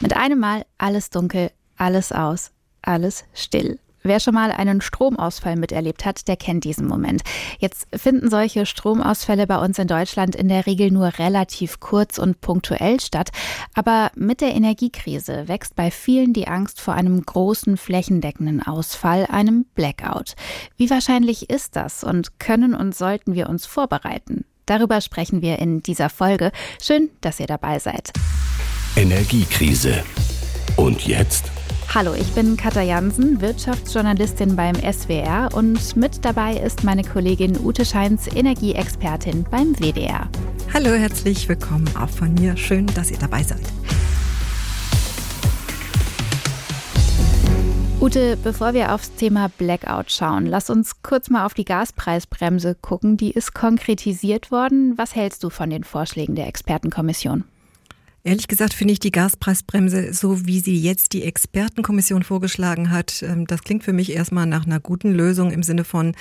Mit einem Mal alles dunkel, alles aus, alles still. Wer schon mal einen Stromausfall miterlebt hat, der kennt diesen Moment. Jetzt finden solche Stromausfälle bei uns in Deutschland in der Regel nur relativ kurz und punktuell statt. Aber mit der Energiekrise wächst bei vielen die Angst vor einem großen flächendeckenden Ausfall, einem Blackout. Wie wahrscheinlich ist das und können und sollten wir uns vorbereiten? Darüber sprechen wir in dieser Folge. Schön, dass ihr dabei seid. Energiekrise. Und jetzt? Hallo, ich bin Katja Jansen, Wirtschaftsjournalistin beim SWR und mit dabei ist meine Kollegin Ute Scheins, Energieexpertin beim WDR. Hallo, herzlich willkommen auch von mir. Schön, dass ihr dabei seid. Ute, bevor wir aufs Thema Blackout schauen, lass uns kurz mal auf die Gaspreisbremse gucken. Die ist konkretisiert worden. Was hältst du von den Vorschlägen der Expertenkommission? Ehrlich gesagt finde ich die Gaspreisbremse, so wie sie jetzt die Expertenkommission vorgeschlagen hat, ähm, das klingt für mich erstmal nach einer guten Lösung im Sinne von,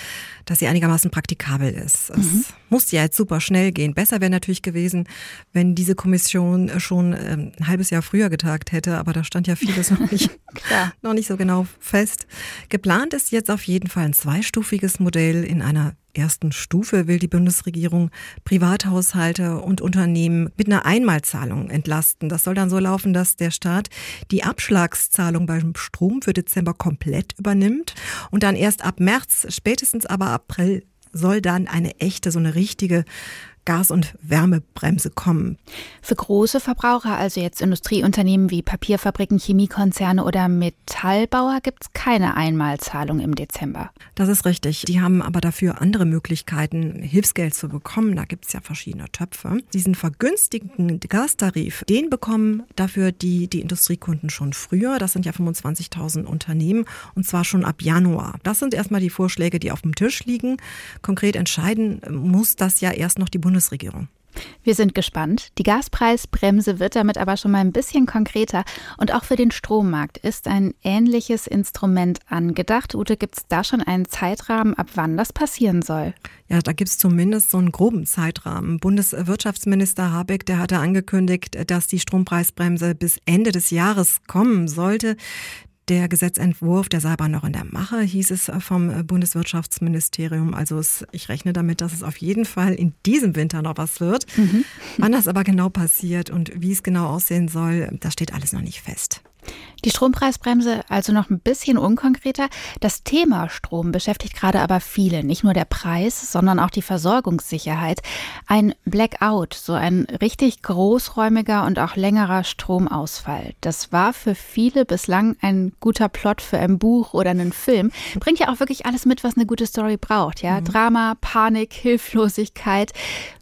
dass sie einigermaßen praktikabel ist. Mhm. Es muss ja jetzt super schnell gehen. Besser wäre natürlich gewesen, wenn diese Kommission schon ähm, ein halbes Jahr früher getagt hätte, aber da stand ja vieles noch nicht, noch nicht so genau fest. Geplant ist jetzt auf jeden Fall ein zweistufiges Modell in einer ersten Stufe will die Bundesregierung Privathaushalte und Unternehmen mit einer Einmalzahlung entlasten. Das soll dann so laufen, dass der Staat die Abschlagszahlung beim Strom für Dezember komplett übernimmt und dann erst ab März, spätestens aber April soll dann eine echte, so eine richtige Gas- und Wärmebremse kommen. Für große Verbraucher, also jetzt Industrieunternehmen wie Papierfabriken, Chemiekonzerne oder Metallbauer, gibt es keine Einmalzahlung im Dezember. Das ist richtig. Die haben aber dafür andere Möglichkeiten, Hilfsgeld zu bekommen. Da gibt es ja verschiedene Töpfe. Diesen vergünstigten Gastarif, den bekommen dafür die, die Industriekunden schon früher. Das sind ja 25.000 Unternehmen und zwar schon ab Januar. Das sind erstmal die Vorschläge, die auf dem Tisch liegen. Konkret entscheiden muss das ja erst noch die Bundesregierung Bundesregierung. Wir sind gespannt. Die Gaspreisbremse wird damit aber schon mal ein bisschen konkreter. Und auch für den Strommarkt ist ein ähnliches Instrument angedacht. Ute, gibt es da schon einen Zeitrahmen, ab wann das passieren soll? Ja, da gibt es zumindest so einen groben Zeitrahmen. Bundeswirtschaftsminister Habeck, der hatte angekündigt, dass die Strompreisbremse bis Ende des Jahres kommen sollte. Der Gesetzentwurf, der sei aber noch in der Mache, hieß es vom Bundeswirtschaftsministerium. Also ich rechne damit, dass es auf jeden Fall in diesem Winter noch was wird. Mhm. Wann das aber genau passiert und wie es genau aussehen soll, das steht alles noch nicht fest. Die Strompreisbremse also noch ein bisschen unkonkreter. Das Thema Strom beschäftigt gerade aber viele. Nicht nur der Preis, sondern auch die Versorgungssicherheit. Ein Blackout, so ein richtig großräumiger und auch längerer Stromausfall. Das war für viele bislang ein guter Plot für ein Buch oder einen Film. Bringt ja auch wirklich alles mit, was eine gute Story braucht. Ja, mhm. Drama, Panik, Hilflosigkeit.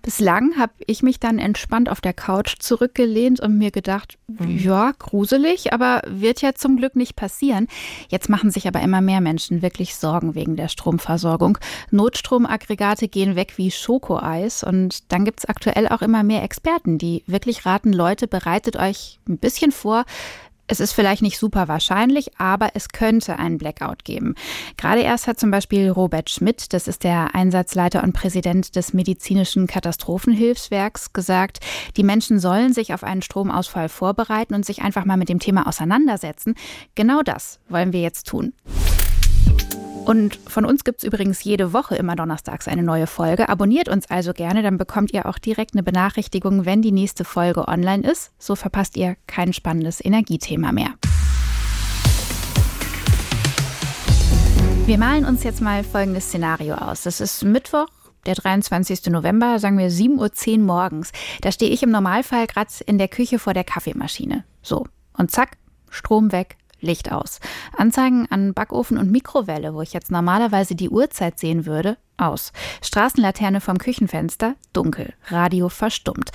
Bislang habe ich mich dann entspannt auf der Couch zurückgelehnt und mir gedacht, mhm. ja, gruselig, aber wird ja zum Glück nicht passieren. Jetzt machen sich aber immer mehr Menschen wirklich Sorgen wegen der Stromversorgung. Notstromaggregate gehen weg wie Schokoeis und dann gibt es aktuell auch immer mehr Experten, die wirklich raten, Leute, bereitet euch ein bisschen vor, es ist vielleicht nicht super wahrscheinlich, aber es könnte einen Blackout geben. Gerade erst hat zum Beispiel Robert Schmidt, das ist der Einsatzleiter und Präsident des medizinischen Katastrophenhilfswerks, gesagt, die Menschen sollen sich auf einen Stromausfall vorbereiten und sich einfach mal mit dem Thema auseinandersetzen. Genau das wollen wir jetzt tun. Und von uns gibt es übrigens jede Woche immer donnerstags eine neue Folge. Abonniert uns also gerne, dann bekommt ihr auch direkt eine Benachrichtigung, wenn die nächste Folge online ist. So verpasst ihr kein spannendes Energiethema mehr. Wir malen uns jetzt mal folgendes Szenario aus. Das ist Mittwoch, der 23. November, sagen wir 7.10 Uhr morgens. Da stehe ich im Normalfall gerade in der Küche vor der Kaffeemaschine. So, und zack, Strom weg, Licht aus. Anzeigen an Backofen und Mikrowelle, wo ich jetzt normalerweise die Uhrzeit sehen würde, aus. Straßenlaterne vom Küchenfenster, dunkel. Radio verstummt.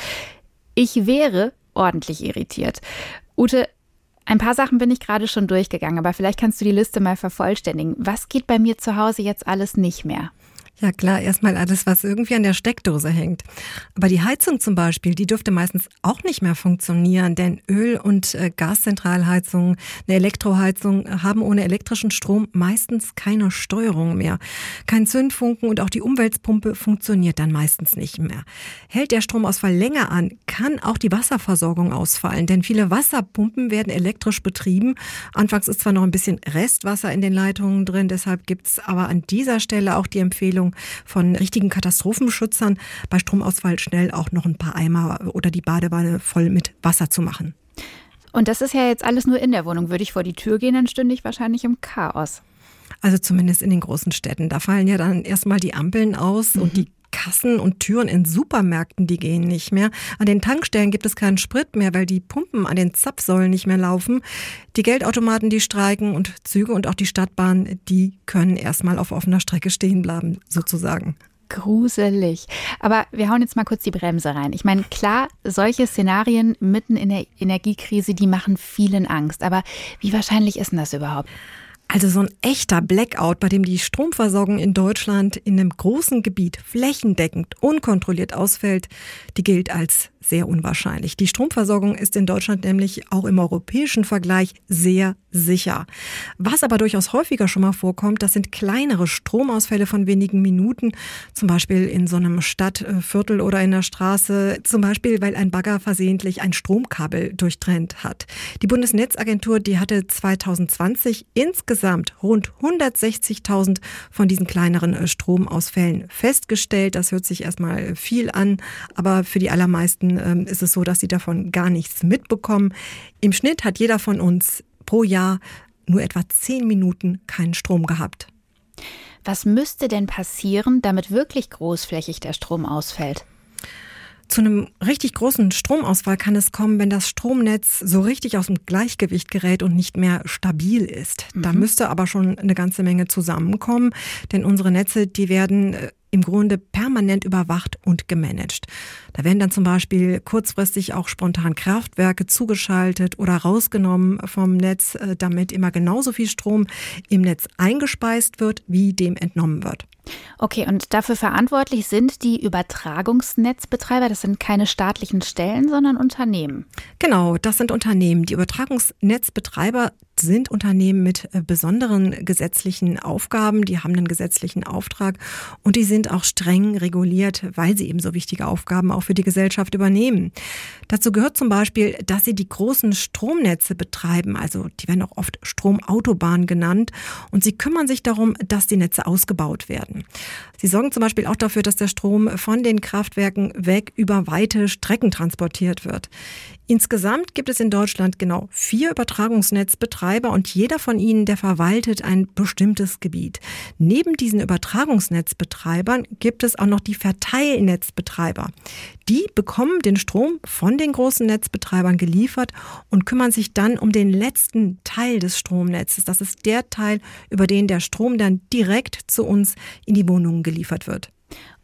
Ich wäre ordentlich irritiert. Ute, ein paar Sachen bin ich gerade schon durchgegangen, aber vielleicht kannst du die Liste mal vervollständigen. Was geht bei mir zu Hause jetzt alles nicht mehr? Ja klar, erstmal alles, was irgendwie an der Steckdose hängt. Aber die Heizung zum Beispiel, die dürfte meistens auch nicht mehr funktionieren, denn Öl- und äh, Gaszentralheizungen, eine Elektroheizung haben ohne elektrischen Strom meistens keine Steuerung mehr. Kein Zündfunken und auch die Umweltpumpe funktioniert dann meistens nicht mehr. Hält der Stromausfall länger an, kann auch die Wasserversorgung ausfallen, denn viele Wasserpumpen werden elektrisch betrieben. Anfangs ist zwar noch ein bisschen Restwasser in den Leitungen drin, deshalb gibt's aber an dieser Stelle auch die Empfehlung, von richtigen Katastrophenschützern bei Stromausfall schnell auch noch ein paar Eimer oder die Badewanne voll mit Wasser zu machen. Und das ist ja jetzt alles nur in der Wohnung. Würde ich vor die Tür gehen, dann stünde ich wahrscheinlich im Chaos. Also zumindest in den großen Städten. Da fallen ja dann erstmal die Ampeln aus mhm. und die Kassen und Türen in Supermärkten, die gehen nicht mehr. An den Tankstellen gibt es keinen Sprit mehr, weil die Pumpen an den Zapfsäulen nicht mehr laufen. Die Geldautomaten, die streiken und Züge und auch die Stadtbahn, die können erstmal auf offener Strecke stehen bleiben, sozusagen gruselig. Aber wir hauen jetzt mal kurz die Bremse rein. Ich meine, klar, solche Szenarien mitten in der Energiekrise, die machen vielen Angst. Aber wie wahrscheinlich ist denn das überhaupt? Also so ein echter Blackout, bei dem die Stromversorgung in Deutschland in einem großen Gebiet flächendeckend unkontrolliert ausfällt, die gilt als sehr unwahrscheinlich. Die Stromversorgung ist in Deutschland nämlich auch im europäischen Vergleich sehr sicher. Was aber durchaus häufiger schon mal vorkommt, das sind kleinere Stromausfälle von wenigen Minuten, zum Beispiel in so einem Stadtviertel oder in der Straße, zum Beispiel weil ein Bagger versehentlich ein Stromkabel durchtrennt hat. Die Bundesnetzagentur, die hatte 2020 insgesamt rund 160.000 von diesen kleineren Stromausfällen festgestellt. Das hört sich erstmal viel an, aber für die allermeisten ähm, ist es so, dass sie davon gar nichts mitbekommen. Im Schnitt hat jeder von uns pro Jahr nur etwa zehn Minuten keinen Strom gehabt. Was müsste denn passieren, damit wirklich großflächig der Strom ausfällt? Zu einem richtig großen Stromausfall kann es kommen, wenn das Stromnetz so richtig aus dem Gleichgewicht gerät und nicht mehr stabil ist. Mhm. Da müsste aber schon eine ganze Menge zusammenkommen, denn unsere Netze, die werden äh, im Grunde permanent überwacht und gemanagt. Da werden dann zum Beispiel kurzfristig auch spontan Kraftwerke zugeschaltet oder rausgenommen vom Netz, äh, damit immer genauso viel Strom im Netz eingespeist wird, wie dem entnommen wird. Okay, und dafür verantwortlich sind die Übertragungsnetzbetreiber. Das sind keine staatlichen Stellen, sondern Unternehmen. Genau, das sind Unternehmen. Die Übertragungsnetzbetreiber sind Unternehmen mit äh, besonderen gesetzlichen Aufgaben. Die haben einen gesetzlichen Auftrag und die sind auch streng reguliert, weil sie eben so wichtige Aufgaben auch für die Gesellschaft übernehmen. Dazu gehört zum Beispiel, dass sie die großen Stromnetze betreiben. Also die werden auch oft Stromautobahnen genannt. Und sie kümmern sich darum, dass die Netze ausgebaut werden werden. Sie sorgen zum Beispiel auch dafür, dass der Strom von den Kraftwerken weg über weite Strecken transportiert wird. Insgesamt gibt es in Deutschland genau vier Übertragungsnetzbetreiber und jeder von ihnen, der verwaltet ein bestimmtes Gebiet. Neben diesen Übertragungsnetzbetreibern gibt es auch noch die Verteilnetzbetreiber. Die bekommen den Strom von den großen Netzbetreibern geliefert und kümmern sich dann um den letzten Teil des Stromnetzes. Das ist der Teil, über den der Strom dann direkt zu uns in die Wohnungen geliefert wird.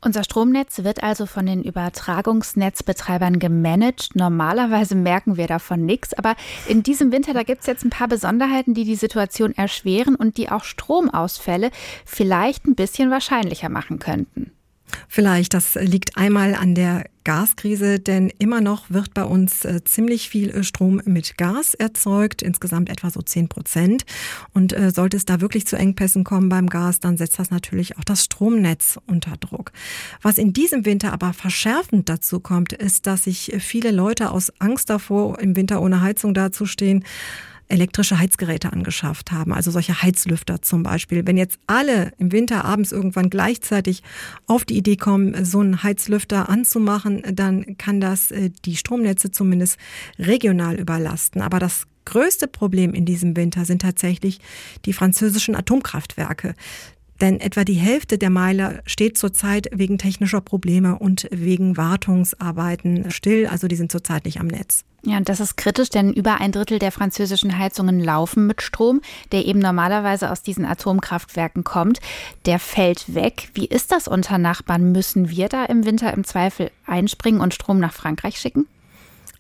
Unser Stromnetz wird also von den Übertragungsnetzbetreibern gemanagt. Normalerweise merken wir davon nichts, aber in diesem Winter, da gibt es jetzt ein paar Besonderheiten, die die Situation erschweren und die auch Stromausfälle vielleicht ein bisschen wahrscheinlicher machen könnten. Vielleicht, das liegt einmal an der Gaskrise, denn immer noch wird bei uns äh, ziemlich viel äh, Strom mit Gas erzeugt, insgesamt etwa so 10 Prozent. Und äh, sollte es da wirklich zu Engpässen kommen beim Gas, dann setzt das natürlich auch das Stromnetz unter Druck. Was in diesem Winter aber verschärfend dazu kommt, ist, dass sich viele Leute aus Angst davor, im Winter ohne Heizung dazustehen, elektrische Heizgeräte angeschafft haben, also solche Heizlüfter zum Beispiel. Wenn jetzt alle im Winter abends irgendwann gleichzeitig auf die Idee kommen, so einen Heizlüfter anzumachen, dann kann das äh, die Stromnetze zumindest regional überlasten. Aber das größte Problem in diesem Winter sind tatsächlich die französischen Atomkraftwerke. Denn etwa die Hälfte der Meiler steht zurzeit wegen technischer Probleme und wegen Wartungsarbeiten still. Also die sind zurzeit nicht am Netz. Ja, und das ist kritisch, denn über ein Drittel der französischen Heizungen laufen mit Strom, der eben normalerweise aus diesen Atomkraftwerken kommt. Der fällt weg. Wie ist das unter Nachbarn? Müssen wir da im Winter im Zweifel einspringen und Strom nach Frankreich schicken?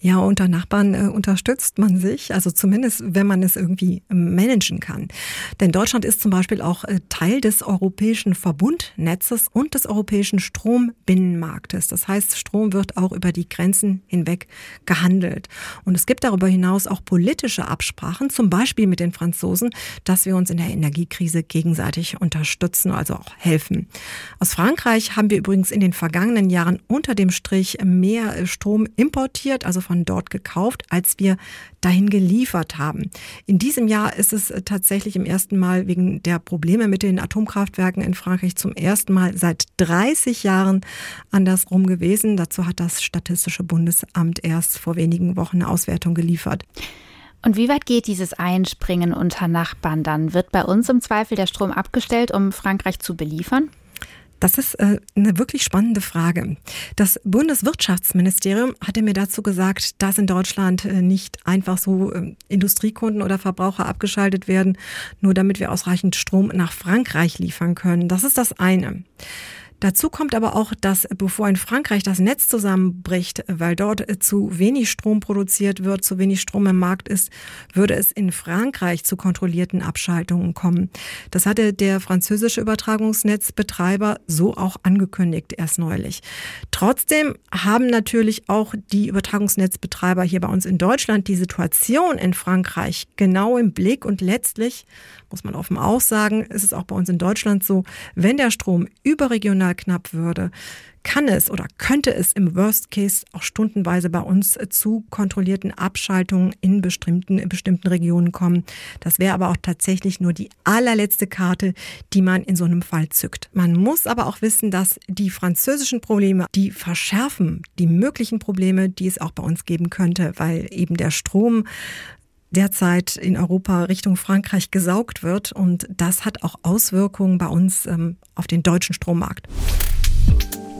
Ja, unter Nachbarn äh, unterstützt man sich, also zumindest wenn man es irgendwie managen kann. Denn Deutschland ist zum Beispiel auch äh, Teil des europäischen Verbundnetzes und des europäischen Strombinnenmarktes. Das heißt, Strom wird auch über die Grenzen hinweg gehandelt. Und es gibt darüber hinaus auch politische Absprachen, zum Beispiel mit den Franzosen, dass wir uns in der Energiekrise gegenseitig unterstützen, also auch helfen. Aus Frankreich haben wir übrigens in den vergangenen Jahren unter dem Strich mehr äh, Strom importiert, also von dort gekauft, als wir dahin geliefert haben. In diesem Jahr ist es äh, tatsächlich im ersten Mal wegen der Probleme mit den Atomkraftwerken in Frankreich zum ersten Mal seit 30 Jahren andersrum gewesen. Dazu hat das Statistische Bundesamt erst vor wenigen Wochen eine Auswertung geliefert. Und wie weit geht dieses Einspringen unter Nachbarn dann? Wird bei uns im Zweifel der Strom abgestellt, um Frankreich zu beliefern? Das ist äh, eine wirklich spannende Frage. Das Bundeswirtschaftsministerium hatte mir dazu gesagt, dass in Deutschland äh, nicht einfach so äh, Industriekunden oder Verbraucher abgeschaltet werden, nur damit wir ausreichend Strom nach Frankreich liefern können. Das ist das eine. Dazu kommt aber auch, dass bevor in Frankreich das Netz zusammenbricht, weil dort zu wenig Strom produziert wird, zu wenig Strom im Markt ist, würde es in Frankreich zu kontrollierten Abschaltungen kommen. Das hatte der französische Übertragungsnetzbetreiber so auch angekündigt erst neulich. Trotzdem haben natürlich auch die Übertragungsnetzbetreiber hier bei uns in Deutschland die Situation in Frankreich genau im Blick und letztlich muss man offen auch sagen, ist es auch bei uns in Deutschland so, wenn der Strom überregional knapp würde, kann es oder könnte es im Worst Case auch stundenweise bei uns zu kontrollierten Abschaltungen in bestimmten, in bestimmten Regionen kommen. Das wäre aber auch tatsächlich nur die allerletzte Karte, die man in so einem Fall zückt. Man muss aber auch wissen, dass die französischen Probleme, die verschärfen die möglichen Probleme, die es auch bei uns geben könnte, weil eben der Strom derzeit in Europa Richtung Frankreich gesaugt wird. Und das hat auch Auswirkungen bei uns ähm, auf den deutschen Strommarkt.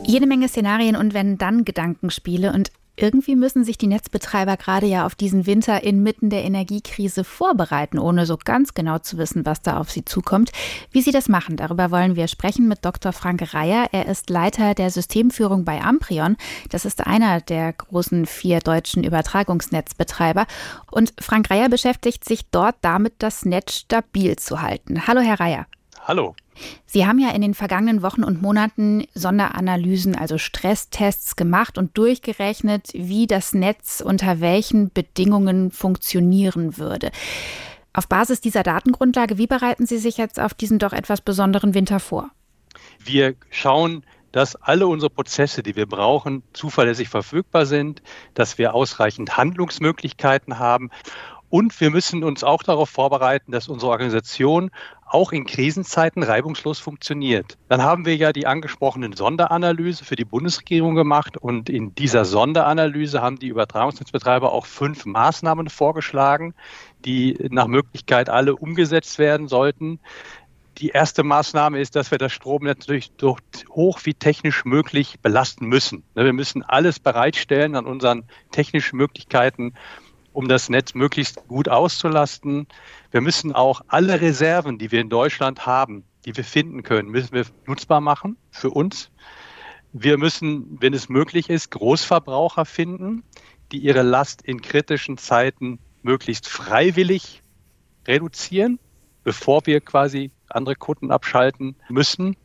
Jede Menge Szenarien und wenn dann Gedankenspiele. Und irgendwie müssen sich die Netzbetreiber gerade ja auf diesen Winter inmitten der Energiekrise vorbereiten, ohne so ganz genau zu wissen, was da auf sie zukommt. Wie sie das machen, darüber wollen wir sprechen mit Dr. Frank Reier. Er ist Leiter der Systemführung bei Amprion. Das ist einer der großen vier deutschen Übertragungsnetzbetreiber. Und Frank Reier beschäftigt sich dort damit, das Netz stabil zu halten. Hallo, Herr Reier. Hallo. Sie haben ja in den vergangenen Wochen und Monaten Sonderanalysen, also Stresstests gemacht und durchgerechnet, wie das Netz unter welchen Bedingungen funktionieren würde. Auf Basis dieser Datengrundlage, wie bereiten Sie sich jetzt auf diesen doch etwas besonderen Winter vor? Wir schauen, dass alle unsere Prozesse, die wir brauchen, zuverlässig verfügbar sind, dass wir ausreichend Handlungsmöglichkeiten haben und wir müssen uns auch darauf vorbereiten, dass unsere Organisation auch in Krisenzeiten reibungslos funktioniert. Dann haben wir ja die angesprochenen Sonderanalyse für die Bundesregierung gemacht und in dieser Sonderanalyse haben die Übertragungsnetzbetreiber auch fünf Maßnahmen vorgeschlagen, die nach Möglichkeit alle umgesetzt werden sollten. Die erste Maßnahme ist, dass wir das Stromnetz natürlich durch hoch wie technisch möglich belasten müssen. Wir müssen alles bereitstellen an unseren technischen Möglichkeiten, um das Netz möglichst gut auszulasten. Wir müssen auch alle Reserven, die wir in Deutschland haben, die wir finden können, müssen wir nutzbar machen für uns. Wir müssen, wenn es möglich ist, Großverbraucher finden, die ihre Last in kritischen Zeiten möglichst freiwillig reduzieren, bevor wir quasi andere Kunden abschalten müssen.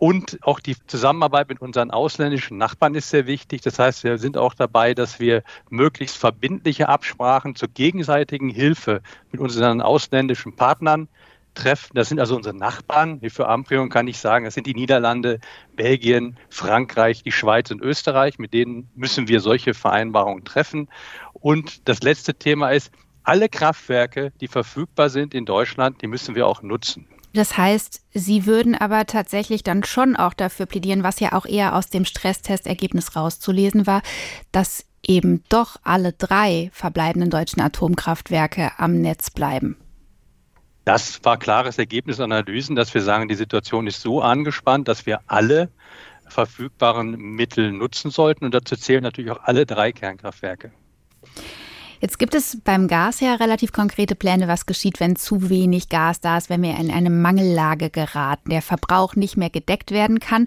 Und auch die Zusammenarbeit mit unseren ausländischen Nachbarn ist sehr wichtig. Das heißt, wir sind auch dabei, dass wir möglichst verbindliche Absprachen zur gegenseitigen Hilfe mit unseren ausländischen Partnern treffen. Das sind also unsere Nachbarn. Wie für Amprion kann ich sagen, das sind die Niederlande, Belgien, Frankreich, die Schweiz und Österreich. Mit denen müssen wir solche Vereinbarungen treffen. Und das letzte Thema ist, alle Kraftwerke, die verfügbar sind in Deutschland, die müssen wir auch nutzen. Das heißt, Sie würden aber tatsächlich dann schon auch dafür plädieren, was ja auch eher aus dem Stresstestergebnis rauszulesen war, dass eben doch alle drei verbleibenden deutschen Atomkraftwerke am Netz bleiben. Das war klares Ergebnis Analysen, dass wir sagen, die Situation ist so angespannt, dass wir alle verfügbaren Mittel nutzen sollten. Und dazu zählen natürlich auch alle drei Kernkraftwerke. Jetzt gibt es beim Gas ja relativ konkrete Pläne, was geschieht, wenn zu wenig Gas da ist, wenn wir in eine Mangellage geraten, der Verbrauch nicht mehr gedeckt werden kann.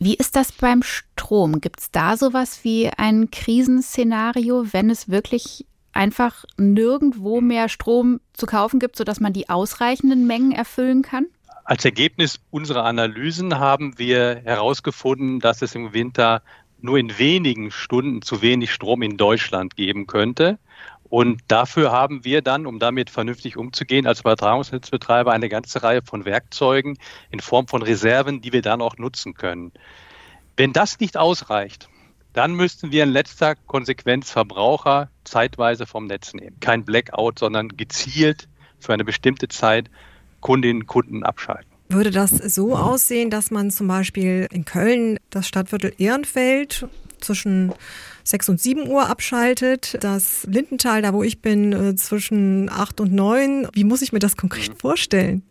Wie ist das beim Strom? Gibt es da sowas wie ein Krisenszenario, wenn es wirklich einfach nirgendwo mehr Strom zu kaufen gibt, sodass man die ausreichenden Mengen erfüllen kann? Als Ergebnis unserer Analysen haben wir herausgefunden, dass es im Winter nur in wenigen Stunden zu wenig Strom in Deutschland geben könnte. Und dafür haben wir dann, um damit vernünftig umzugehen, als Übertragungsnetzbetreiber eine ganze Reihe von Werkzeugen in Form von Reserven, die wir dann auch nutzen können. Wenn das nicht ausreicht, dann müssten wir in letzter Konsequenz Verbraucher zeitweise vom Netz nehmen. Kein Blackout, sondern gezielt für eine bestimmte Zeit Kundinnen und Kunden abschalten. Würde das so aussehen, dass man zum Beispiel in Köln das Stadtviertel Ehrenfeld zwischen 6 und 7 Uhr abschaltet, das Lindental, da wo ich bin, äh, zwischen 8 und 9. Wie muss ich mir das konkret vorstellen?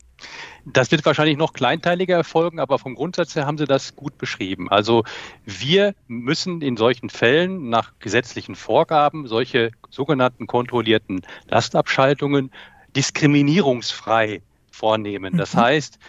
Das wird wahrscheinlich noch kleinteiliger erfolgen, aber vom Grundsatz her haben Sie das gut beschrieben. Also wir müssen in solchen Fällen nach gesetzlichen Vorgaben solche sogenannten kontrollierten Lastabschaltungen diskriminierungsfrei vornehmen. Das mhm. heißt,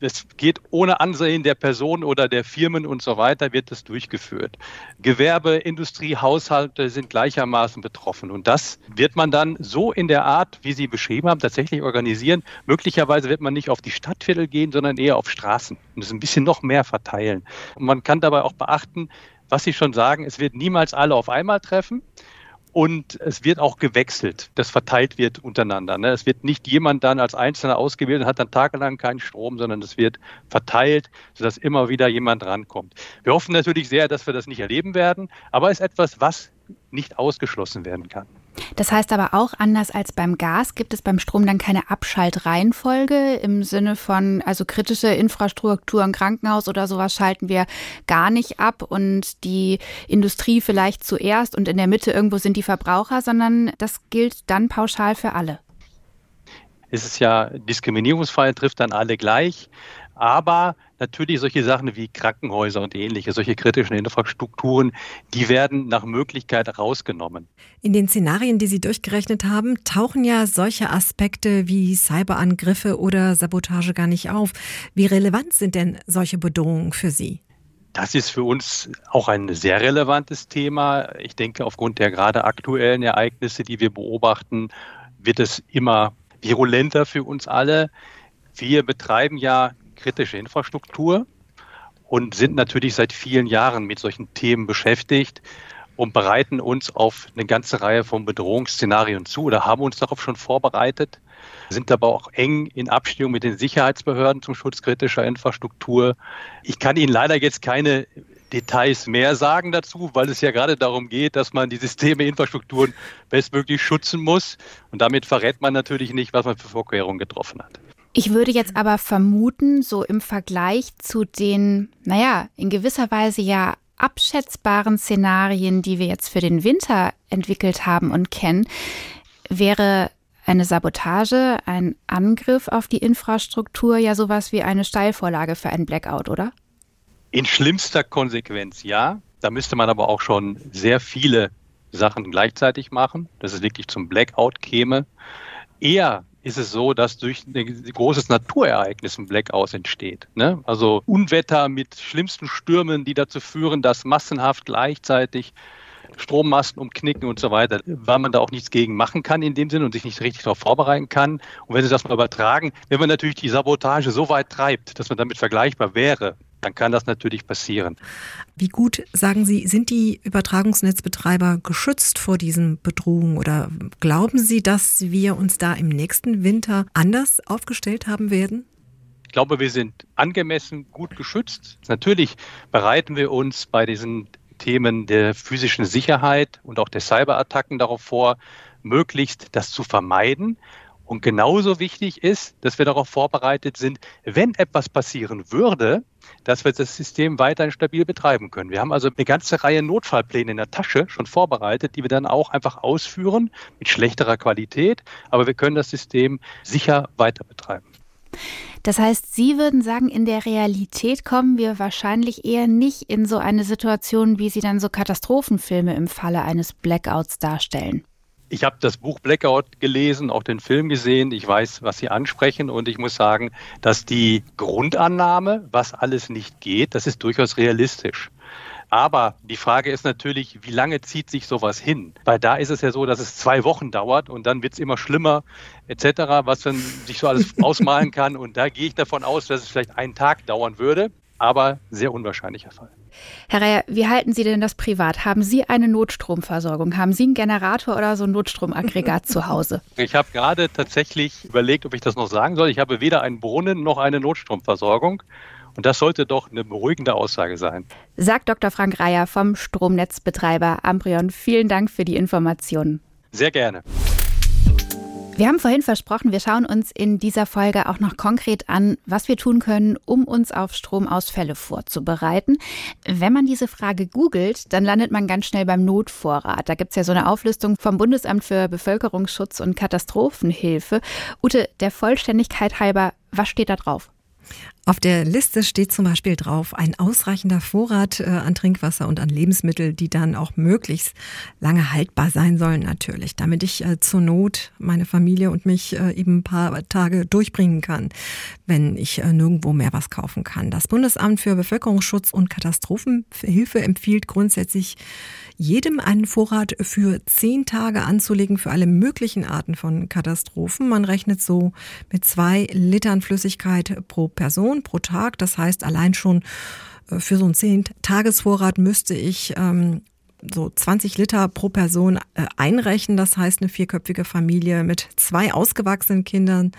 es geht ohne Ansehen der Person oder der Firmen und so weiter, wird das durchgeführt. Gewerbe, Industrie, Haushalte sind gleichermaßen betroffen. Und das wird man dann so in der Art, wie Sie beschrieben haben, tatsächlich organisieren. Möglicherweise wird man nicht auf die Stadtviertel gehen, sondern eher auf Straßen und es ein bisschen noch mehr verteilen. Und man kann dabei auch beachten, was Sie schon sagen, es wird niemals alle auf einmal treffen. Und es wird auch gewechselt, das verteilt wird untereinander. Ne? Es wird nicht jemand dann als Einzelner ausgewählt und hat dann tagelang keinen Strom, sondern es wird verteilt, sodass immer wieder jemand rankommt. Wir hoffen natürlich sehr, dass wir das nicht erleben werden, aber es ist etwas, was nicht ausgeschlossen werden kann. Das heißt aber auch, anders als beim Gas gibt es beim Strom dann keine Abschaltreihenfolge im Sinne von, also kritische Infrastruktur, ein Krankenhaus oder sowas schalten wir gar nicht ab und die Industrie vielleicht zuerst und in der Mitte irgendwo sind die Verbraucher, sondern das gilt dann pauschal für alle. Es ist ja diskriminierungsfrei, trifft dann alle gleich. Aber natürlich solche Sachen wie Krankenhäuser und ähnliche, solche kritischen Infrastrukturen, die werden nach Möglichkeit rausgenommen. In den Szenarien, die Sie durchgerechnet haben, tauchen ja solche Aspekte wie Cyberangriffe oder Sabotage gar nicht auf. Wie relevant sind denn solche Bedrohungen für Sie? Das ist für uns auch ein sehr relevantes Thema. Ich denke, aufgrund der gerade aktuellen Ereignisse, die wir beobachten, wird es immer virulenter für uns alle. Wir betreiben ja kritische Infrastruktur und sind natürlich seit vielen Jahren mit solchen Themen beschäftigt und bereiten uns auf eine ganze Reihe von Bedrohungsszenarien zu oder haben uns darauf schon vorbereitet, sind aber auch eng in Abstimmung mit den Sicherheitsbehörden zum Schutz kritischer Infrastruktur. Ich kann Ihnen leider jetzt keine Details mehr sagen dazu, weil es ja gerade darum geht, dass man die Systeme, Infrastrukturen bestmöglich schützen muss. Und damit verrät man natürlich nicht, was man für Vorkehrungen getroffen hat. Ich würde jetzt aber vermuten, so im Vergleich zu den, naja, in gewisser Weise ja abschätzbaren Szenarien, die wir jetzt für den Winter entwickelt haben und kennen, wäre eine Sabotage, ein Angriff auf die Infrastruktur ja sowas wie eine Steilvorlage für einen Blackout, oder? In schlimmster Konsequenz ja. Da müsste man aber auch schon sehr viele Sachen gleichzeitig machen, dass es wirklich zum Blackout käme. Eher ist es so, dass durch ein großes Naturereignis ein Blackout entsteht. Ne? Also Unwetter mit schlimmsten Stürmen, die dazu führen, dass massenhaft gleichzeitig Strommasten umknicken und so weiter, weil man da auch nichts gegen machen kann in dem Sinne und sich nicht richtig darauf vorbereiten kann. Und wenn Sie das mal übertragen, wenn man natürlich die Sabotage so weit treibt, dass man damit vergleichbar wäre, dann kann das natürlich passieren. Wie gut, sagen Sie, sind die Übertragungsnetzbetreiber geschützt vor diesen Bedrohungen oder glauben Sie, dass wir uns da im nächsten Winter anders aufgestellt haben werden? Ich glaube, wir sind angemessen gut geschützt. Natürlich bereiten wir uns bei diesen Themen der physischen Sicherheit und auch der Cyberattacken darauf vor, möglichst das zu vermeiden. Und genauso wichtig ist, dass wir darauf vorbereitet sind, wenn etwas passieren würde, dass wir das System weiterhin stabil betreiben können. Wir haben also eine ganze Reihe Notfallpläne in der Tasche schon vorbereitet, die wir dann auch einfach ausführen mit schlechterer Qualität, aber wir können das System sicher weiter betreiben. Das heißt, Sie würden sagen, in der Realität kommen wir wahrscheinlich eher nicht in so eine Situation, wie Sie dann so Katastrophenfilme im Falle eines Blackouts darstellen. Ich habe das Buch Blackout gelesen, auch den Film gesehen. Ich weiß, was Sie ansprechen. Und ich muss sagen, dass die Grundannahme, was alles nicht geht, das ist durchaus realistisch. Aber die Frage ist natürlich, wie lange zieht sich sowas hin? Weil da ist es ja so, dass es zwei Wochen dauert und dann wird es immer schlimmer etc., was man sich so alles ausmalen kann. Und da gehe ich davon aus, dass es vielleicht einen Tag dauern würde, aber sehr unwahrscheinlicher Fall. Herr Reier, wie halten Sie denn das privat? Haben Sie eine Notstromversorgung? Haben Sie einen Generator oder so ein Notstromaggregat zu Hause? Ich habe gerade tatsächlich überlegt, ob ich das noch sagen soll. Ich habe weder einen Brunnen noch eine Notstromversorgung. Und das sollte doch eine beruhigende Aussage sein. Sagt Dr. Frank Reier vom Stromnetzbetreiber Amprion. Vielen Dank für die Informationen. Sehr gerne. Wir haben vorhin versprochen, wir schauen uns in dieser Folge auch noch konkret an, was wir tun können, um uns auf Stromausfälle vorzubereiten. Wenn man diese Frage googelt, dann landet man ganz schnell beim Notvorrat. Da gibt es ja so eine Auflistung vom Bundesamt für Bevölkerungsschutz und Katastrophenhilfe. Ute, der Vollständigkeit halber, was steht da drauf? Auf der Liste steht zum Beispiel drauf ein ausreichender Vorrat äh, an Trinkwasser und an Lebensmittel, die dann auch möglichst lange haltbar sein sollen natürlich, damit ich äh, zur Not meine Familie und mich äh, eben ein paar Tage durchbringen kann, wenn ich nirgendwo mehr was kaufen kann. Das Bundesamt für Bevölkerungsschutz und Katastrophenhilfe empfiehlt grundsätzlich jedem einen Vorrat für zehn Tage anzulegen für alle möglichen Arten von Katastrophen. Man rechnet so mit zwei Litern Flüssigkeit pro Person pro Tag. Das heißt, allein schon äh, für so einen zehn Tagesvorrat müsste ich ähm, so 20 Liter pro Person äh, einrechnen. Das heißt, eine vierköpfige Familie mit zwei ausgewachsenen Kindern,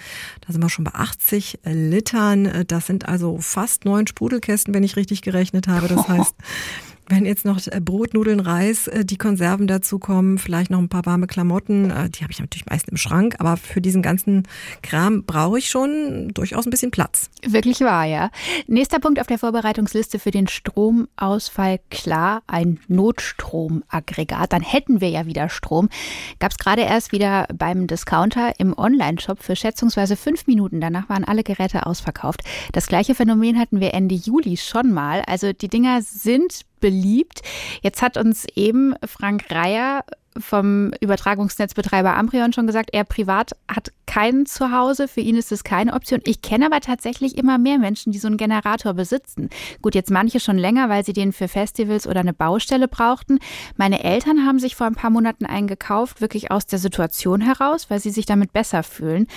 da sind wir schon bei 80 Litern. Äh, das sind also fast neun Sprudelkästen, wenn ich richtig gerechnet habe. Das heißt, wenn jetzt noch äh, Brot, Nudeln, Reis, äh, die Konserven dazu kommen, vielleicht noch ein paar warme Klamotten, äh, die habe ich natürlich meist im Schrank, aber für diesen ganzen Kram brauche ich schon durchaus ein bisschen Platz. Wirklich wahr, ja. Nächster Punkt auf der Vorbereitungsliste für den Stromausfall, klar, ein Notstromaggregat. Dann hätten wir ja wieder Strom. Gab es gerade erst wieder beim Discounter im Online-Shop für schätzungsweise fünf Minuten. Danach waren alle Geräte ausverkauft. Das gleiche Phänomen hatten wir Ende Juli schon mal. Also die Dinger sind beliebt. Jetzt hat uns eben Frank Reier vom Übertragungsnetzbetreiber Amprion schon gesagt, er privat hat keinen zu Hause. Für ihn ist es keine Option. Ich kenne aber tatsächlich immer mehr Menschen, die so einen Generator besitzen. Gut, jetzt manche schon länger, weil sie den für Festivals oder eine Baustelle brauchten. Meine Eltern haben sich vor ein paar Monaten einen gekauft, wirklich aus der Situation heraus, weil sie sich damit besser fühlen.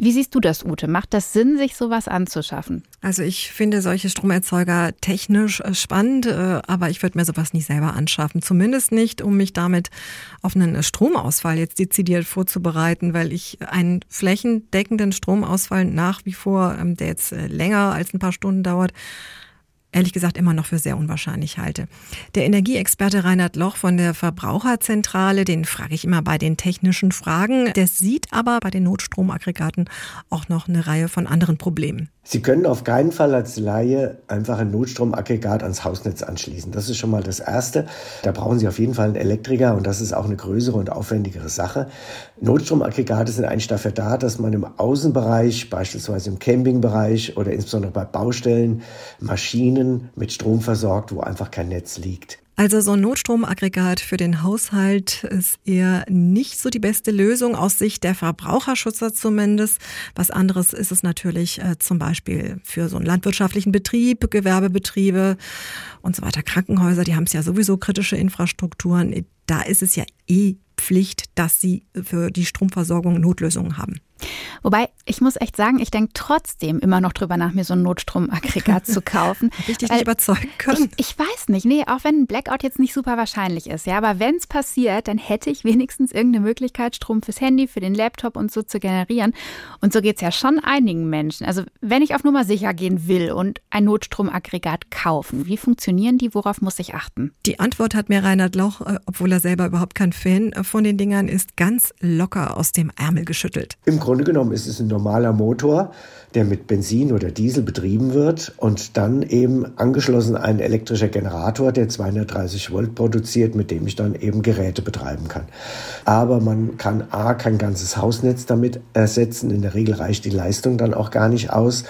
Wie siehst du das, Ute? Macht das Sinn, sich sowas anzuschaffen? Also ich finde solche Stromerzeuger technisch äh, spannend, äh, aber ich würde mir sowas nicht selber anschaffen. Zumindest nicht, um mich damit auf einen Stromausfall jetzt dezidiert vorzubereiten, weil ich einen flächendeckenden Stromausfall nach wie vor, ähm, der jetzt äh, länger als ein paar Stunden dauert, ehrlich gesagt immer noch für sehr unwahrscheinlich halte. Der Energieexperte Reinhard Loch von der Verbraucherzentrale, den frage ich immer bei den technischen Fragen, der sieht aber bei den Notstromaggregaten auch noch eine Reihe von anderen Problemen. Sie können auf keinen Fall als Laie einfach ein Notstromaggregat ans Hausnetz anschließen. Das ist schon mal das Erste. Da brauchen Sie auf jeden Fall einen Elektriker und das ist auch eine größere und aufwendigere Sache. Notstromaggregate sind eigentlich dafür da, dass man im Außenbereich, beispielsweise im Campingbereich oder insbesondere bei Baustellen, Maschinen mit Strom versorgt, wo einfach kein Netz liegt. Also so ein Notstromaggregat für den Haushalt ist eher nicht so die beste Lösung aus Sicht der Verbraucherschützer zumindest. Was anderes ist es natürlich äh, zum Beispiel für so einen landwirtschaftlichen Betrieb, Gewerbebetriebe und so weiter, Krankenhäuser, die haben es ja sowieso kritische Infrastrukturen. Da ist es ja eh Pflicht, dass sie für die Stromversorgung Notlösungen haben. Wobei, ich muss echt sagen, ich denke trotzdem immer noch drüber nach, mir so ein Notstromaggregat zu kaufen. Dich nicht überzeugen können? Ich, ich, weiß nicht. Nee, auch wenn ein Blackout jetzt nicht super wahrscheinlich ist. Ja, aber wenn es passiert, dann hätte ich wenigstens irgendeine Möglichkeit, Strom fürs Handy, für den Laptop und so zu generieren. Und so geht es ja schon einigen Menschen. Also wenn ich auf Nummer sicher gehen will und ein Notstromaggregat kaufen, wie funktionieren die? Worauf muss ich achten? Die Antwort hat mir Reinhard Lauch, äh, obwohl er selber überhaupt kein Fan äh, von den Dingern ist, ganz locker aus dem Ärmel geschüttelt. Im Grunde genommen ist es ein normaler Motor, der mit Benzin oder Diesel betrieben wird und dann eben angeschlossen ein elektrischer Generator, der 230 Volt produziert, mit dem ich dann eben Geräte betreiben kann. Aber man kann A, kein ganzes Hausnetz damit ersetzen. In der Regel reicht die Leistung dann auch gar nicht aus.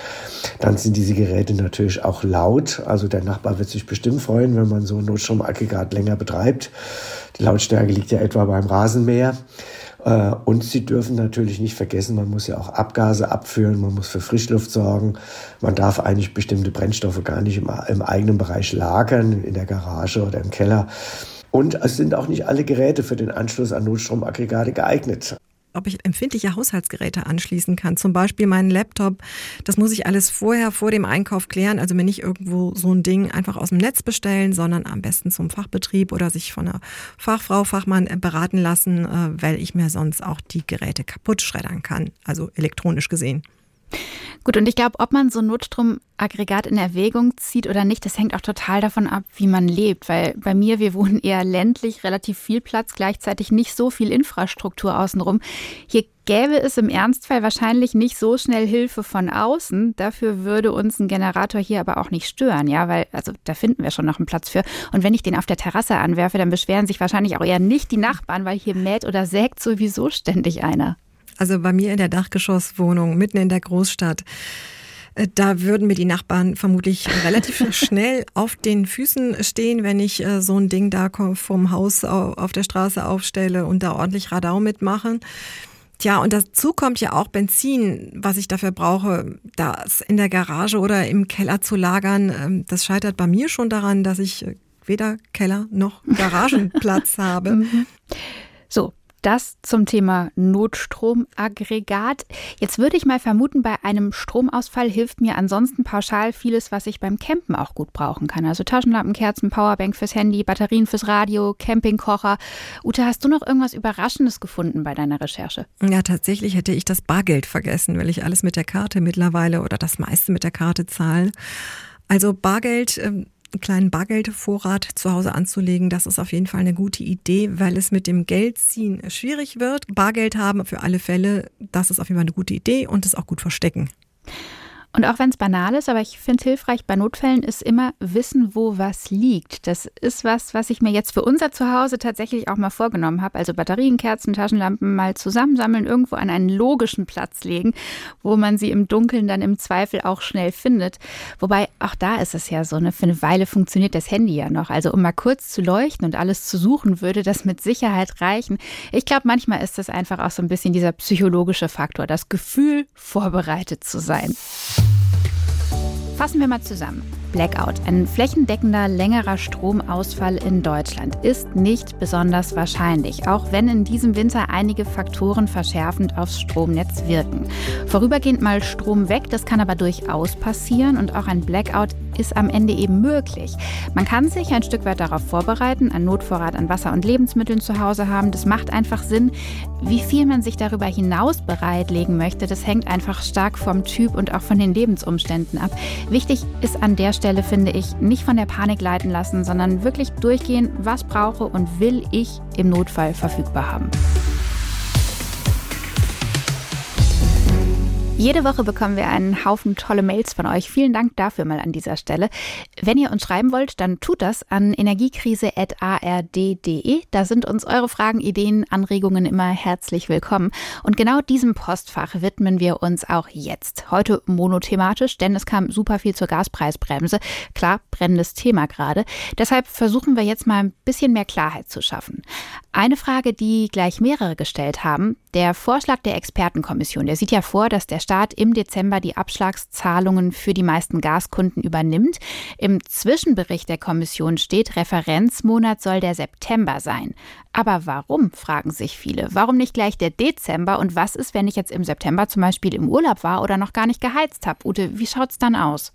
Dann sind diese Geräte natürlich auch laut. Also der Nachbar wird sich bestimmt freuen, wenn man so ein Notstromaggregat länger betreibt. Die Lautstärke liegt ja etwa beim Rasenmäher. Äh, und Sie dürfen natürlich nicht vergessen, man muss ja auch Abgase abführen, man muss für Frischluft sorgen. Man darf eigentlich bestimmte Brennstoffe gar nicht im, im eigenen Bereich lagern, in der Garage oder im Keller. Und es sind auch nicht alle Geräte für den Anschluss an Notstromaggregate geeignet ob ich empfindliche Haushaltsgeräte anschließen kann. Zum Beispiel meinen Laptop. Das muss ich alles vorher, vor dem Einkauf klären. Also mir nicht irgendwo so ein Ding einfach aus dem Netz bestellen, sondern am besten zum Fachbetrieb oder sich von einer Fachfrau, Fachmann beraten lassen, äh, weil ich mir sonst auch die Geräte kaputt schreddern kann. Also elektronisch gesehen. Gut, und ich glaube, ob man so ein Notstromaggregat in Erwägung zieht oder nicht, das hängt auch total davon ab, wie man lebt. Weil bei mir, wir wohnen eher ländlich, relativ viel Platz, gleichzeitig nicht so viel Infrastruktur außenrum. Hier gäbe es im Ernstfall wahrscheinlich nicht so schnell Hilfe von außen. Dafür würde uns ein Generator hier aber auch nicht stören, ja, weil, also da finden wir schon noch einen Platz für. Und wenn ich den auf der Terrasse anwerfe, dann beschweren sich wahrscheinlich auch eher nicht die Nachbarn, weil hier mäht oder sägt sowieso ständig einer. Also bei mir in der Dachgeschosswohnung, mitten in der Großstadt. Äh, da würden mir die Nachbarn vermutlich relativ schnell auf den Füßen stehen, wenn ich äh, so ein Ding da vom Haus auf der Straße aufstelle und da ordentlich Radau mitmachen. Tja, und dazu kommt ja auch Benzin, was ich dafür brauche, das in der Garage oder im Keller zu lagern. Ähm, das scheitert bei mir schon daran, dass ich äh, weder Keller noch Garagenplatz habe. Mhm. So, das zum Thema Notstromaggregat. Jetzt würde ich mal vermuten, bei einem Stromausfall hilft mir ansonsten pauschal vieles, was ich beim Campen auch gut brauchen kann. Also Taschenlampen, Kerzen, Powerbank fürs Handy, Batterien fürs Radio, Campingkocher. Ute, hast du noch irgendwas Überraschendes gefunden bei deiner Recherche? Ja, tatsächlich hätte ich das Bargeld vergessen, weil ich alles mit der Karte mittlerweile oder das meiste mit der Karte zahle. Also Bargeld ähm, einen kleinen Bargeldvorrat zu Hause anzulegen, das ist auf jeden Fall eine gute Idee, weil es mit dem Geldziehen schwierig wird. Bargeld haben für alle Fälle, das ist auf jeden Fall eine gute Idee und es auch gut verstecken. Und auch wenn es banal ist, aber ich finde hilfreich bei Notfällen ist immer wissen, wo was liegt. Das ist was, was ich mir jetzt für unser Zuhause tatsächlich auch mal vorgenommen habe. Also Batterien, Kerzen, Taschenlampen mal zusammensammeln, irgendwo an einen logischen Platz legen, wo man sie im Dunkeln dann im Zweifel auch schnell findet. Wobei auch da ist es ja so, ne, für eine Weile funktioniert das Handy ja noch. Also um mal kurz zu leuchten und alles zu suchen, würde das mit Sicherheit reichen. Ich glaube, manchmal ist das einfach auch so ein bisschen dieser psychologische Faktor, das Gefühl, vorbereitet zu sein. Fassen wir mal zusammen. Blackout, ein flächendeckender, längerer Stromausfall in Deutschland, ist nicht besonders wahrscheinlich, auch wenn in diesem Winter einige Faktoren verschärfend aufs Stromnetz wirken. Vorübergehend mal Strom weg, das kann aber durchaus passieren und auch ein Blackout ist am Ende eben möglich. Man kann sich ein Stück weit darauf vorbereiten, einen Notvorrat an Wasser und Lebensmitteln zu Hause haben. Das macht einfach Sinn. Wie viel man sich darüber hinaus bereitlegen möchte, das hängt einfach stark vom Typ und auch von den Lebensumständen ab. Wichtig ist an der Stelle, finde ich, nicht von der Panik leiten lassen, sondern wirklich durchgehen, was brauche und will ich im Notfall verfügbar haben. Jede Woche bekommen wir einen Haufen tolle Mails von euch. Vielen Dank dafür mal an dieser Stelle. Wenn ihr uns schreiben wollt, dann tut das an energiekrise.ard.de. Da sind uns eure Fragen, Ideen, Anregungen immer herzlich willkommen. Und genau diesem Postfach widmen wir uns auch jetzt. Heute monothematisch, denn es kam super viel zur Gaspreisbremse. Klar, brennendes Thema gerade. Deshalb versuchen wir jetzt mal ein bisschen mehr Klarheit zu schaffen. Eine Frage, die gleich mehrere gestellt haben. Der Vorschlag der Expertenkommission, der sieht ja vor, dass der Staat im Dezember die Abschlagszahlungen für die meisten Gaskunden übernimmt. Im Zwischenbericht der Kommission steht, Referenzmonat soll der September sein. Aber warum, fragen sich viele. Warum nicht gleich der Dezember? Und was ist, wenn ich jetzt im September zum Beispiel im Urlaub war oder noch gar nicht geheizt habe? Ute, wie schaut es dann aus?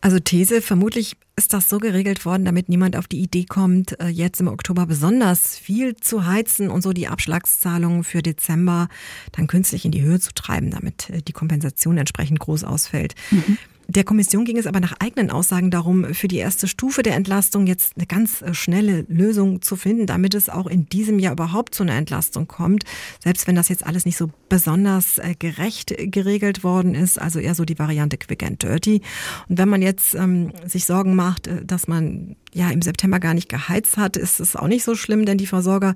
Also These, vermutlich ist das so geregelt worden, damit niemand auf die Idee kommt, äh, jetzt im Oktober besonders viel zu heizen und so die Abschlagszahlungen für Dezember dann künstlich in die Höhe zu treiben, damit äh, die Kompensation entsprechend groß ausfällt. Mhm. Der Kommission ging es aber nach eigenen Aussagen darum, für die erste Stufe der Entlastung jetzt eine ganz äh, schnelle Lösung zu finden, damit es auch in diesem Jahr überhaupt zu einer Entlastung kommt. Selbst wenn das jetzt alles nicht so besonders äh, gerecht geregelt worden ist, also eher so die Variante Quick and Dirty. Und wenn man jetzt ähm, sich Sorgen macht, äh, dass man ja im September gar nicht geheizt hat, ist es auch nicht so schlimm, denn die Versorger,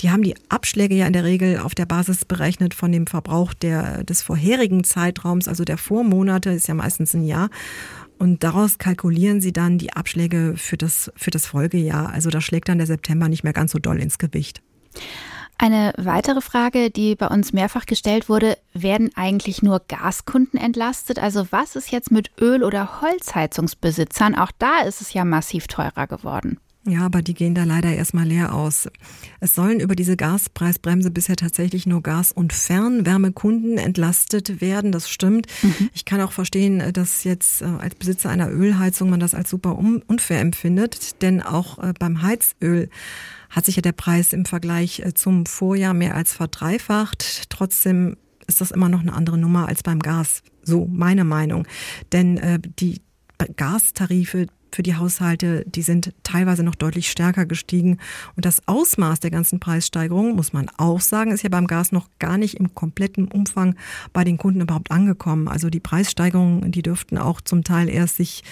die haben die Abschläge ja in der Regel auf der Basis berechnet von dem Verbrauch der, des vorherigen Zeitraums, also der Vormonate, ist ja meistens ein Jahr. Und daraus kalkulieren sie dann die Abschläge für das, für das Folgejahr. Also da schlägt dann der September nicht mehr ganz so doll ins Gewicht. Eine weitere Frage, die bei uns mehrfach gestellt wurde, werden eigentlich nur Gaskunden entlastet? Also was ist jetzt mit Öl- oder Holzheizungsbesitzern? Auch da ist es ja massiv teurer geworden. Ja, aber die gehen da leider erstmal leer aus. Es sollen über diese Gaspreisbremse bisher tatsächlich nur Gas- und Fernwärmekunden entlastet werden. Das stimmt. Mhm. Ich kann auch verstehen, dass jetzt äh, als Besitzer einer Ölheizung man das als super unfair empfindet, denn auch äh, beim Heizöl hat sich ja der Preis im Vergleich äh, zum Vorjahr mehr als verdreifacht. Trotzdem ist das immer noch eine andere Nummer als beim Gas. So meine Meinung. Denn äh, die Gastarife für die Haushalte, die sind teilweise noch deutlich stärker gestiegen. Und das Ausmaß der ganzen Preissteigerung, muss man auch sagen, ist ja beim Gas noch gar nicht im kompletten Umfang bei den Kunden überhaupt angekommen. Also die Preissteigerungen, die dürften auch zum Teil erst sich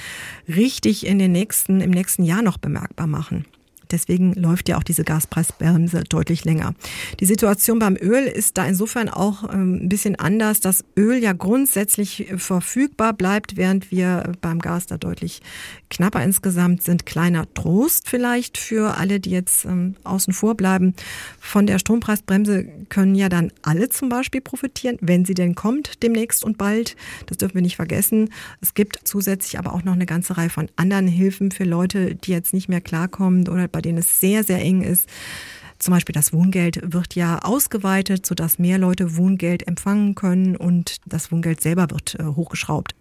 richtig in den nächsten, im nächsten Jahr noch bemerkbar machen. Deswegen läuft ja auch diese Gaspreisbremse deutlich länger. Die Situation beim Öl ist da insofern auch ähm, ein bisschen anders, dass Öl ja grundsätzlich verfügbar bleibt, während wir beim Gas da deutlich knapper insgesamt sind. Kleiner Trost vielleicht für alle, die jetzt ähm, außen vor bleiben. Von der Strompreisbremse können ja dann alle zum Beispiel profitieren, wenn sie denn kommt demnächst und bald. Das dürfen wir nicht vergessen. Es gibt zusätzlich aber auch noch eine ganze Reihe von anderen Hilfen für Leute, die jetzt nicht mehr klarkommen oder bei bei denen es sehr, sehr eng ist. Zum Beispiel das Wohngeld wird ja ausgeweitet, sodass mehr Leute Wohngeld empfangen können und das Wohngeld selber wird äh, hochgeschraubt.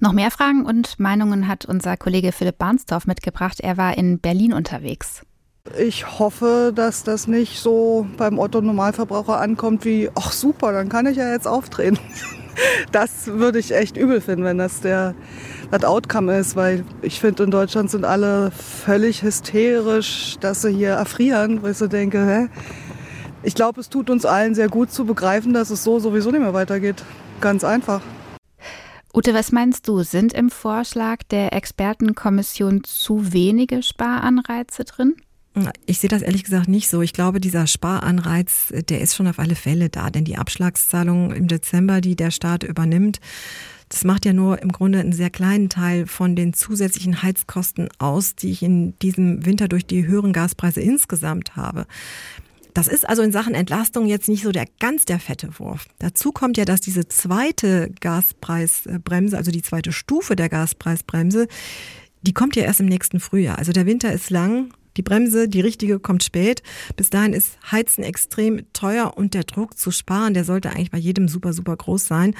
Noch mehr Fragen und Meinungen hat unser Kollege Philipp Barnsdorf mitgebracht. Er war in Berlin unterwegs. Ich hoffe, dass das nicht so beim Otto Normalverbraucher ankommt wie, ach super, dann kann ich ja jetzt auftreten. Das würde ich echt übel finden, wenn das der das Outcome ist, weil ich finde, in Deutschland sind alle völlig hysterisch, dass sie hier erfrieren, weil ich so denke, hä? Ich glaube, es tut uns allen sehr gut zu begreifen, dass es so sowieso nicht mehr weitergeht. Ganz einfach. Ute, was meinst du? Sind im Vorschlag der Expertenkommission zu wenige Sparanreize drin? Ich sehe das ehrlich gesagt nicht so. Ich glaube, dieser Sparanreiz, der ist schon auf alle Fälle da, denn die Abschlagszahlung im Dezember, die der Staat übernimmt, das macht ja nur im Grunde einen sehr kleinen Teil von den zusätzlichen Heizkosten aus, die ich in diesem Winter durch die höheren Gaspreise insgesamt habe. Das ist also in Sachen Entlastung jetzt nicht so der ganz der fette Wurf. Dazu kommt ja, dass diese zweite Gaspreisbremse, also die zweite Stufe der Gaspreisbremse, die kommt ja erst im nächsten Frühjahr. Also der Winter ist lang, die Bremse, die richtige, kommt spät. Bis dahin ist Heizen extrem teuer und der Druck zu sparen, der sollte eigentlich bei jedem super, super groß sein.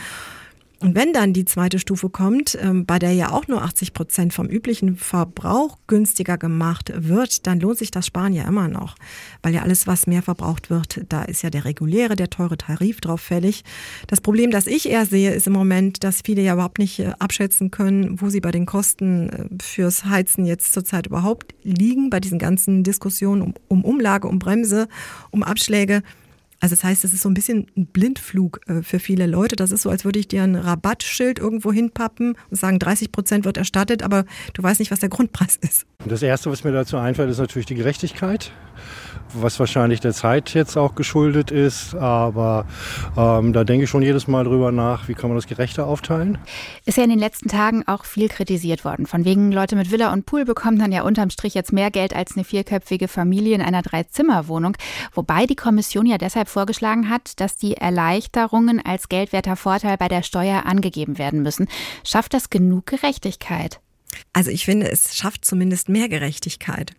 Und wenn dann die zweite Stufe kommt, ähm, bei der ja auch nur 80 Prozent vom üblichen Verbrauch günstiger gemacht wird, dann lohnt sich das Sparen ja immer noch. Weil ja alles, was mehr verbraucht wird, da ist ja der reguläre, der teure Tarif drauf fällig. Das Problem, das ich eher sehe, ist im Moment, dass viele ja überhaupt nicht äh, abschätzen können, wo sie bei den Kosten äh, fürs Heizen jetzt zurzeit überhaupt liegen, bei diesen ganzen Diskussionen um, um Umlage, um Bremse, um Abschläge. Also das heißt, es ist so ein bisschen ein Blindflug äh, für viele Leute. Das ist so, als würde ich dir ein Rabattschild irgendwo hinpappen und sagen, 30 Prozent wird erstattet, aber du weißt nicht, was der Grundpreis ist. Das Erste, was mir dazu einfällt, ist natürlich die Gerechtigkeit was wahrscheinlich der Zeit jetzt auch geschuldet ist. Aber ähm, da denke ich schon jedes Mal drüber nach, wie kann man das gerechter aufteilen. Ist ja in den letzten Tagen auch viel kritisiert worden. Von wegen Leute mit Villa und Pool bekommen dann ja unterm Strich jetzt mehr Geld als eine vierköpfige Familie in einer Dreizimmerwohnung. Wobei die Kommission ja deshalb vorgeschlagen hat, dass die Erleichterungen als geldwerter Vorteil bei der Steuer angegeben werden müssen. Schafft das genug Gerechtigkeit? Also ich finde, es schafft zumindest mehr Gerechtigkeit.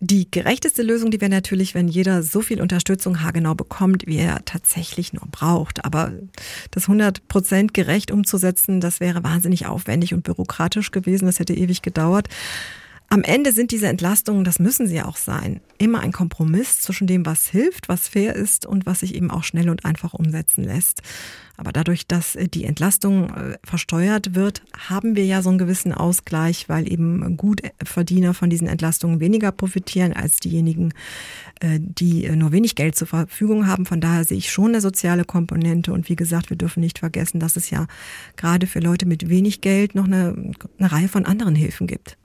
Die gerechteste Lösung, die wäre natürlich, wenn jeder so viel Unterstützung haargenau bekommt, wie er tatsächlich nur braucht. Aber das 100 Prozent gerecht umzusetzen, das wäre wahnsinnig aufwendig und bürokratisch gewesen. Das hätte ewig gedauert. Am Ende sind diese Entlastungen, das müssen sie auch sein, immer ein Kompromiss zwischen dem, was hilft, was fair ist und was sich eben auch schnell und einfach umsetzen lässt. Aber dadurch, dass äh, die Entlastung äh, versteuert wird, haben wir ja so einen gewissen Ausgleich, weil eben Gutverdiener von diesen Entlastungen weniger profitieren als diejenigen, äh, die nur wenig Geld zur Verfügung haben. Von daher sehe ich schon eine soziale Komponente. Und wie gesagt, wir dürfen nicht vergessen, dass es ja gerade für Leute mit wenig Geld noch eine, eine Reihe von anderen Hilfen gibt.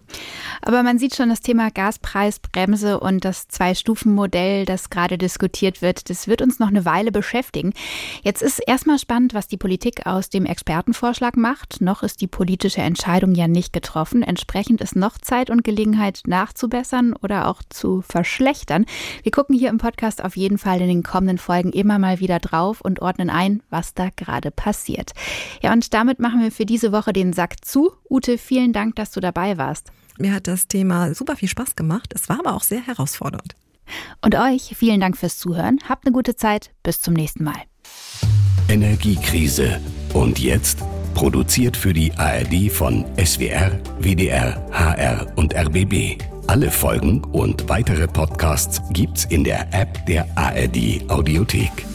Aber man sieht schon das Thema Gaspreisbremse und das Zwei-Stufen-Modell, das gerade diskutiert wird, das wird uns noch eine Weile beschäftigen. Jetzt ist erstmal spannend, was die Politik aus dem Expertenvorschlag macht. Noch ist die politische Entscheidung ja nicht getroffen. Entsprechend ist noch Zeit und Gelegenheit nachzubessern oder auch zu verschlechtern. Wir gucken hier im Podcast auf jeden Fall in den kommenden Folgen immer mal wieder drauf und ordnen ein, was da gerade passiert. Ja, und damit machen wir für diese Woche den Sack zu. Ute, vielen Dank, dass du dabei warst. Mir hat das Thema super viel Spaß gemacht. Es war aber auch sehr herausfordernd. Und euch vielen Dank fürs Zuhören. Habt eine gute Zeit. Bis zum nächsten Mal. Energiekrise. Und jetzt? Produziert für die ARD von SWR, WDR, HR und RBB. Alle Folgen und weitere Podcasts gibt's in der App der ARD Audiothek.